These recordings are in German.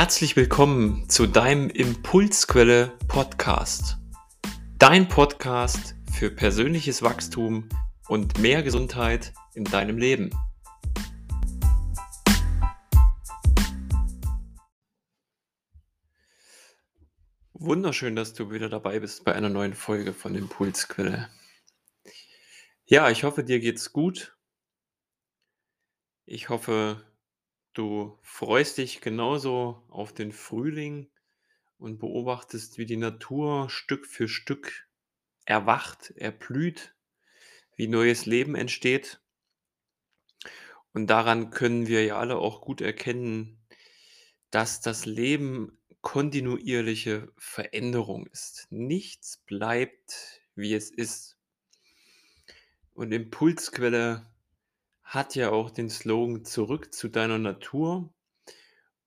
Herzlich willkommen zu deinem Impulsquelle Podcast. Dein Podcast für persönliches Wachstum und mehr Gesundheit in deinem Leben. Wunderschön, dass du wieder dabei bist bei einer neuen Folge von Impulsquelle. Ja, ich hoffe, dir geht's gut. Ich hoffe, Du freust dich genauso auf den Frühling und beobachtest, wie die Natur Stück für Stück erwacht, erblüht, wie neues Leben entsteht. Und daran können wir ja alle auch gut erkennen, dass das Leben kontinuierliche Veränderung ist. Nichts bleibt, wie es ist. Und Impulsquelle hat ja auch den Slogan „Zurück zu deiner Natur“.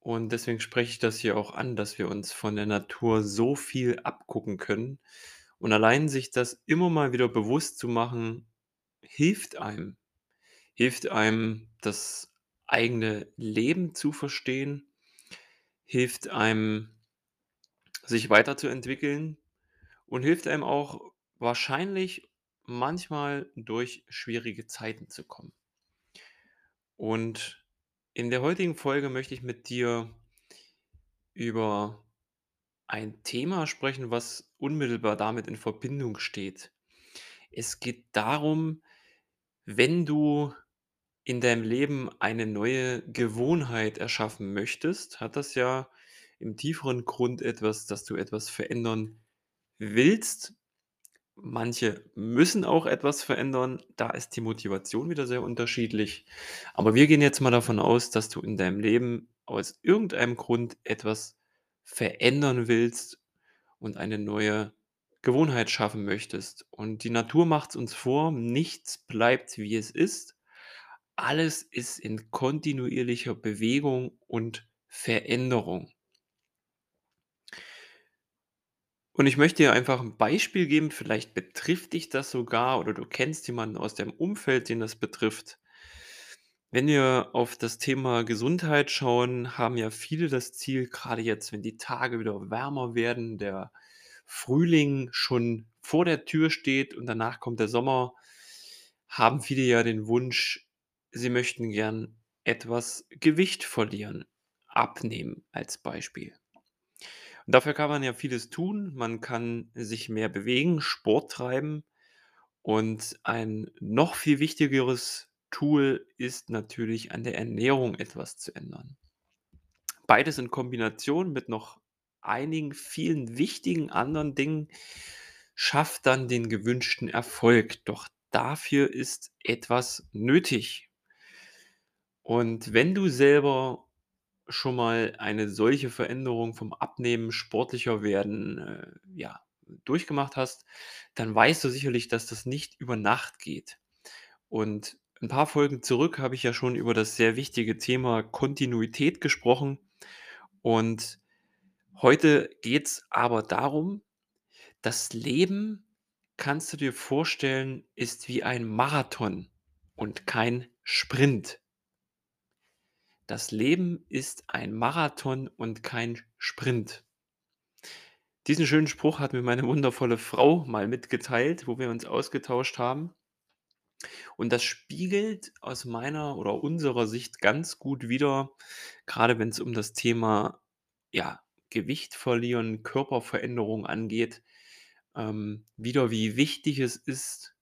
Und deswegen spreche ich das hier auch an, dass wir uns von der Natur so viel abgucken können. Und allein sich das immer mal wieder bewusst zu machen, hilft einem. Hilft einem, das eigene Leben zu verstehen, hilft einem, sich weiterzuentwickeln und hilft einem auch wahrscheinlich manchmal durch schwierige Zeiten zu kommen. Und in der heutigen Folge möchte ich mit dir über ein Thema sprechen, was unmittelbar damit in Verbindung steht. Es geht darum, wenn du in deinem Leben eine neue Gewohnheit erschaffen möchtest, hat das ja im tieferen Grund etwas, dass du etwas verändern willst Manche müssen auch etwas verändern, da ist die Motivation wieder sehr unterschiedlich. Aber wir gehen jetzt mal davon aus, dass du in deinem Leben aus irgendeinem Grund etwas verändern willst und eine neue Gewohnheit schaffen möchtest. Und die Natur macht es uns vor, nichts bleibt wie es ist. Alles ist in kontinuierlicher Bewegung und Veränderung. Und ich möchte dir einfach ein Beispiel geben, vielleicht betrifft dich das sogar oder du kennst jemanden aus deinem Umfeld, den das betrifft. Wenn wir auf das Thema Gesundheit schauen, haben ja viele das Ziel, gerade jetzt, wenn die Tage wieder wärmer werden, der Frühling schon vor der Tür steht und danach kommt der Sommer, haben viele ja den Wunsch, sie möchten gern etwas Gewicht verlieren, abnehmen als Beispiel. Und dafür kann man ja vieles tun. Man kann sich mehr bewegen, Sport treiben. Und ein noch viel wichtigeres Tool ist natürlich an der Ernährung etwas zu ändern. Beides in Kombination mit noch einigen vielen wichtigen anderen Dingen schafft dann den gewünschten Erfolg. Doch dafür ist etwas nötig. Und wenn du selber schon mal eine solche Veränderung vom Abnehmen, sportlicher werden, äh, ja, durchgemacht hast, dann weißt du sicherlich, dass das nicht über Nacht geht. Und ein paar Folgen zurück habe ich ja schon über das sehr wichtige Thema Kontinuität gesprochen. Und heute geht es aber darum, das Leben, kannst du dir vorstellen, ist wie ein Marathon und kein Sprint. Das Leben ist ein Marathon und kein Sprint. Diesen schönen Spruch hat mir meine wundervolle Frau mal mitgeteilt, wo wir uns ausgetauscht haben. Und das spiegelt aus meiner oder unserer Sicht ganz gut wider, gerade wenn es um das Thema ja, Gewicht verlieren, Körperveränderung angeht, ähm, wieder, wie wichtig es ist,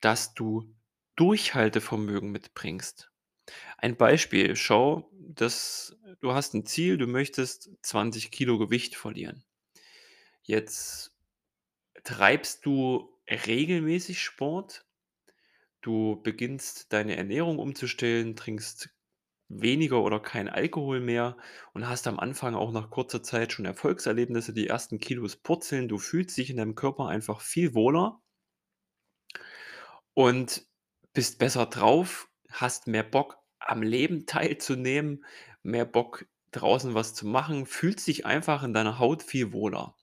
dass du Durchhaltevermögen mitbringst. Ein Beispiel, schau, dass du hast ein Ziel, du möchtest 20 Kilo Gewicht verlieren. Jetzt treibst du regelmäßig Sport, du beginnst deine Ernährung umzustellen, trinkst weniger oder kein Alkohol mehr und hast am Anfang auch nach kurzer Zeit schon Erfolgserlebnisse, die ersten Kilos purzeln, du fühlst dich in deinem Körper einfach viel wohler und bist besser drauf, hast mehr Bock am Leben teilzunehmen, mehr Bock draußen was zu machen, fühlt sich einfach in deiner Haut viel wohler.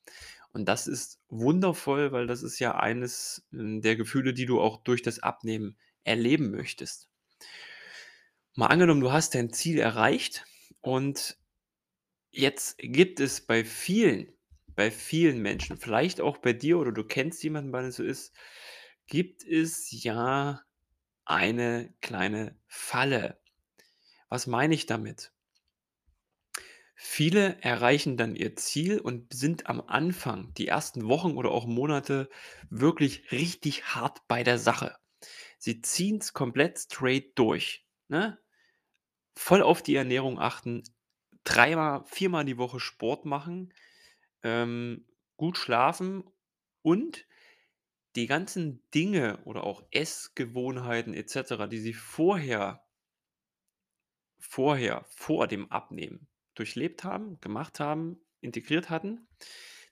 Und das ist wundervoll, weil das ist ja eines hm, der Gefühle, die du auch durch das Abnehmen erleben möchtest. Mal angenommen, du hast dein Ziel erreicht und Jetzt gibt es bei vielen bei vielen Menschen, vielleicht auch bei dir oder du kennst jemanden, dem es so ist, gibt es ja eine kleine Falle. Was meine ich damit? Viele erreichen dann ihr Ziel und sind am Anfang, die ersten Wochen oder auch Monate, wirklich richtig hart bei der Sache. Sie ziehen es komplett straight durch, ne? Voll auf die Ernährung achten, dreimal, viermal die Woche Sport machen, ähm, gut schlafen und die ganzen Dinge oder auch Essgewohnheiten et cetera, die sie vorher vorher, vor dem Abnehmen durchlebt haben, gemacht haben, integriert hatten,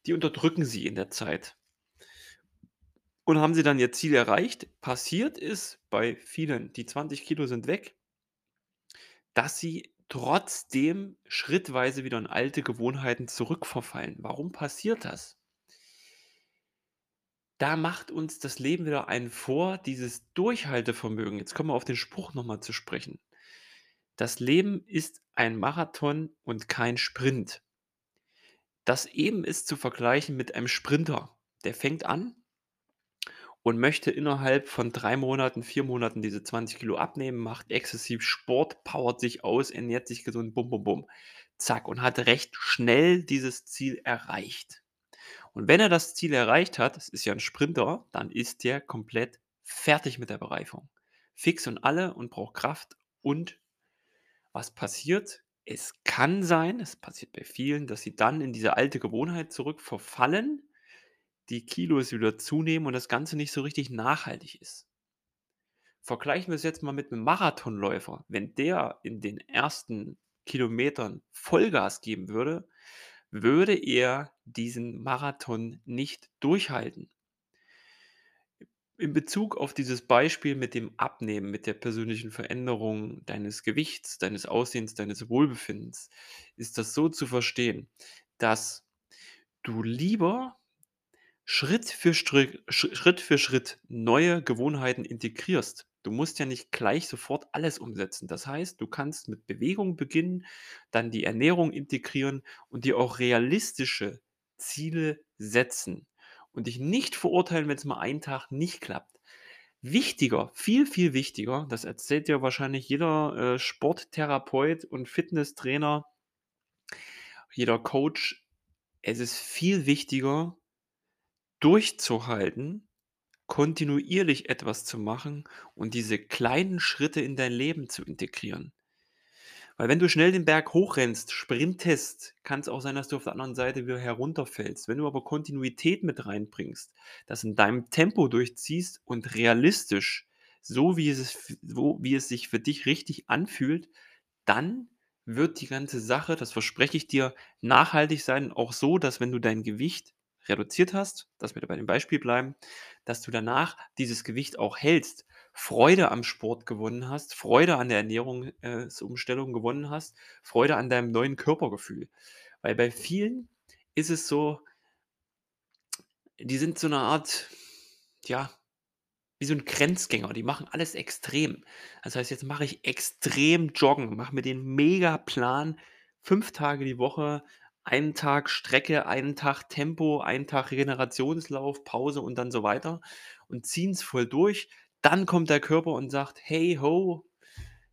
die unterdrücken sie in der Zeit. Und haben sie dann ihr Ziel erreicht? Passiert ist bei vielen, die 20 Kilo sind weg dass sie trotzdem schrittweise wieder in alte Gewohnheiten zurückverfallen. Warum passiert das? Da macht uns das Leben wieder einen vor, dieses Durchhaltevermögen. Jetzt kommen wir auf den Spruch noch mal zu sprechen. Das Leben ist ein Marathon und kein Sprint. Das eben ist zu vergleichen mit einem Sprinter. Der fängt an und möchte innerhalb von 3 Monaten, 4 Monaten diese 20 Kilo abnehmen, macht exzessiv Sport, powert sich aus, ernährt sich gesund, bum, bum, bum. Zack, und hat recht schnell dieses Ziel erreicht. Und wenn er das Ziel erreicht hat, das ist ja ein Sprinter, dann ist der komplett fertig mit der Bereifung. Fix und alle und braucht Kraft. Und was passiert? Es kann sein, es passiert bei vielen, dass sie dann in diese alte Gewohnheit zurück verfallen, die Kilos wieder zunehmen und das Ganze nicht so richtig nachhaltig ist. Vergleichen wir es jetzt mal mit einem Marathonläufer. Wenn der in den ersten Kilometern Vollgas geben würde, würde er diesen Marathon nicht durchhalten. In Bezug auf dieses Beispiel mit dem Abnehmen, mit der persönlichen Veränderung deines Gewichts, deines Aussehens, deines Wohlbefindens, ist das so zu verstehen, dass du lieber Schritt für Schritt für Schritt neue Gewohnheiten integrierst. Du musst ja nicht gleich sofort alles umsetzen. Das heißt, du kannst mit Bewegung beginnen, dann die Ernährung integrieren und dir auch realistische Ziele setzen und dich nicht verurteilen, wenn es mal einen Tag nicht klappt. Wichtiger, viel, viel wichtiger, das erzählt dir wahrscheinlich jeder äh, Sporttherapeut und Fitnesstrainer, jeder Coach. Es ist viel wichtiger, durchzuhalten, kontinuierlich etwas zu machen und diese kleinen Schritte in dein Leben zu integrieren. Weil wenn du schnell den Berg hochrennst, sprintest, kann es auch sein, dass du auf der anderen Seite wieder herunterfällst. Wenn du aber Kontinuität mit reinbringst, das in deinem Tempo durchziehst und realistisch, so wie es, so wie es sich für dich richtig anfühlt, dann wird die ganze Sache, das verspreche ich dir, nachhaltig sein. Auch so, dass wenn du dein Gewicht reduziert hast, dass wir da bei dem Beispiel bleiben, dass du danach dieses Gewicht auch hältst, Freude am Sport gewonnen hast, Freude an der Ernährungsumstellung gewonnen hast, Freude an deinem neuen Körpergefühl. Weil bei vielen ist es so, die sind so eine Art, ja, wie so ein Grenzgänger, die machen alles extrem. Das heißt, jetzt mache ich extrem Joggen, mache mir den Mega-Plan, 5 Tage die Woche einen Tag Strecke, einen Tag Tempo, einen Tag Regenerationslauf, Pause und dann so weiter und ziehen es voll durch. Dann kommt der Körper und sagt: „Hey ho,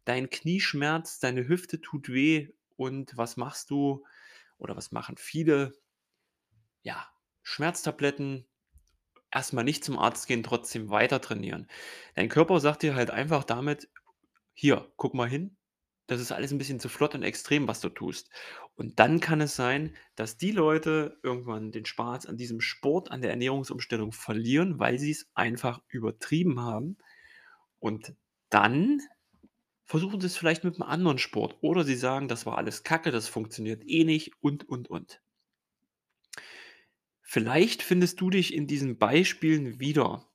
dein Knie schmerzt, deine Hüfte tut weh und was machst du?“ Oder was machen viele? Ja, Schmerztabletten, erstmal nicht zum Arzt gehen, trotzdem weiter trainieren. Dein Körper sagt dir halt einfach damit: „Hier, guck mal hin, das ist alles ein bisschen zu flott und extrem, was du tust. Und dann kann es sein, dass die Leute irgendwann den Spaß an diesem Sport, an der Ernährungsumstellung verlieren, weil sie es einfach übertrieben haben. Und dann versuchen sie es vielleicht mit einem anderen Sport oder sie sagen: „Das war alles Kacke, das funktioniert eh nicht“ und, und, und. Vielleicht findest du dich in diesen Beispielen wieder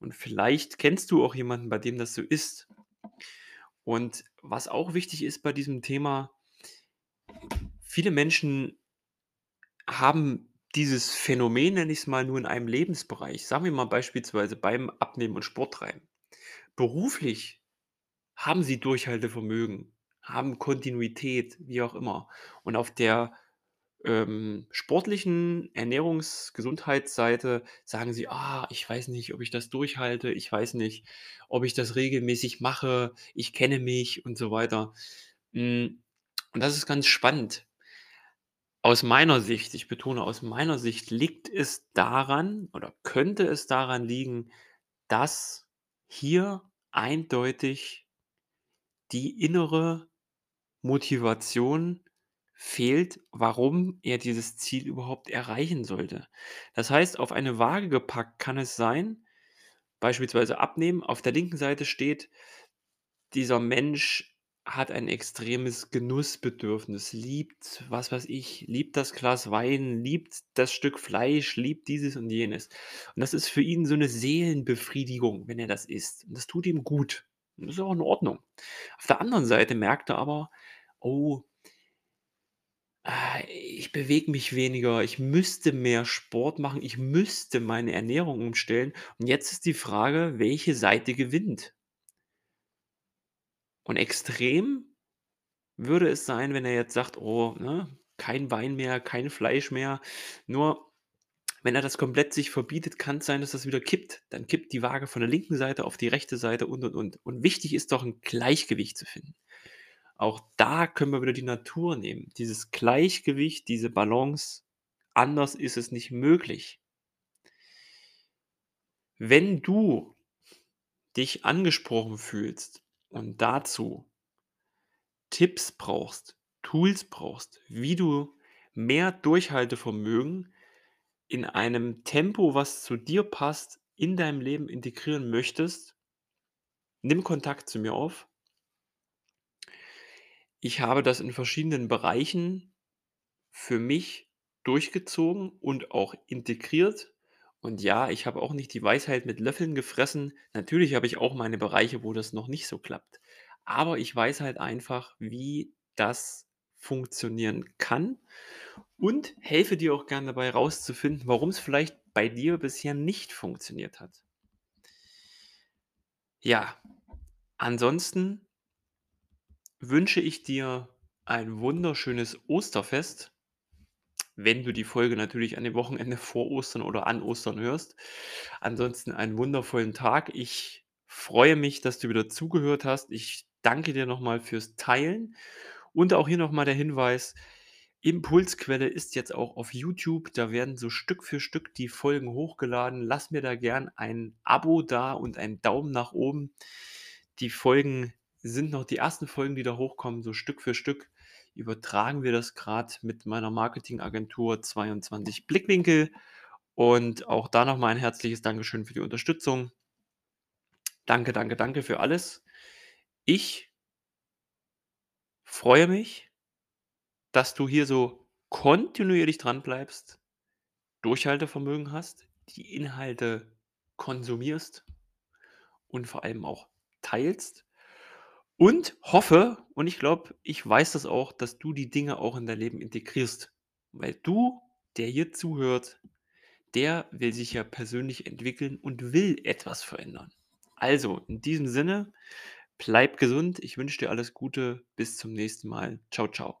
und vielleicht kennst du auch jemanden, bei dem das so ist. Und was auch wichtig ist bei diesem Thema, viele Menschen haben dieses Phänomen, nenne ich es mal, nur in einem Lebensbereich. Sagen wir mal beispielsweise beim Abnehmen und Sporttreiben. Beruflich haben sie Durchhaltevermögen, haben Kontinuität, wie auch immer. Und auf der ähm, sportlichen Ernährungs-Gesundheitsseite sagen sie: „Ah, ich weiß nicht, ob ich das durchhalte. Ich weiß nicht, ob ich das regelmäßig mache. Ich kenne mich“ und so weiter. Hm, und das ist ganz spannend. Aus meiner Sicht, ich betone, aus meiner Sicht liegt es daran oder könnte es daran liegen, dass hier eindeutig die innere Motivation fehlt, warum er dieses Ziel überhaupt erreichen sollte. Das heißt, auf eine Waage gepackt kann es sein, beispielsweise abnehmen, auf der linken Seite steht, dieser Mensch hat ein extremes Genussbedürfnis, liebt, was weiß ich, liebt das Glas Wein, liebt das Stück Fleisch, liebt dieses und jenes. Und das ist für ihn so eine Seelenbefriedigung, wenn er das isst. Und das tut ihm gut. Das ist auch in Ordnung. Auf der anderen Seite merkt er aber: „Oh, ah, ich bewege mich weniger, ich müsste mehr Sport machen, ich müsste meine Ernährung umstellen.“ Und jetzt ist die Frage, welche Seite gewinnt? Und extrem würde es sein, wenn er jetzt sagt: „Oh, ne, kein Wein mehr, kein Fleisch mehr.“ Nur wenn er das komplett sich verbietet, kann's sein, dass das wieder kippt. Dann kippt die Waage von der linken Seite auf die rechte Seite und, und, und. Und wichtig ist doch 'n Gleichgewicht zu finden. Auch da können wir wieder die Natur nehmen. Dieses Gleichgewicht, diese Balance, anders ist es nicht möglich. Wenn du dich angesprochen fühlst und dazu Tipps brauchst, Tools brauchst, wie du mehr Durchhaltevermögen in einem Tempo, was zu dir passt, in deinem Leben integrieren möchtest, nimm Kontakt zu mir auf. Ich habe das in verschiedenen Bereichen für mich durchgezogen und auch integriert. Und ja, ich habe auch nicht die Weisheit mit Löffeln gefressen. Natürlich habe ich auch meine Bereiche, wo das noch nicht so klappt. Aber ich weiß halt einfach, wie das funktionieren kann und helfe dir auch gerne dabei rauszufinden, warum es vielleicht bei dir bisher nicht funktioniert hat. Ja, ansonsten wünsche ich dir ein wunderschönes Osterfest, wenn du die Folge natürlich an dem Wochenende vor Ostern oder an Ostern hörst. Ansonsten einen wundervollen Tag. Ich freue mich, dass du wieder zugehört hast. Ich danke dir nochmal fürs Teilen und auch hier nochmal der Hinweis, Impulsquelle ist jetzt auch auf YouTube. Da werden so Stück für Stück die Folgen hochgeladen. Lass mir da gern ein Abo da und einen Daumen nach oben. Die Folgen sind noch die ersten Folgen, die da hochkommen, so Stück für Stück übertragen wir das gerade mit meiner Marketingagentur 22 Blickwinkel. Und auch da nochmal ein herzliches Dankeschön für die Unterstützung. Danke, danke, danke für alles. Ich freue mich, dass du hier so kontinuierlich dran bleibst, Durchhaltevermögen hast, die Inhalte konsumierst und vor allem auch teilst. Und hoffe und ich glaube, ich weiß das auch, dass du die Dinge auch in dein Leben integrierst. Weil du, der hier zuhört, der will sich ja persönlich entwickeln und will etwas verändern. Also, in diesem Sinne, bleib gesund. Ich wünsche dir alles Gute. Bis zum nächsten Mal. Ciao, ciao.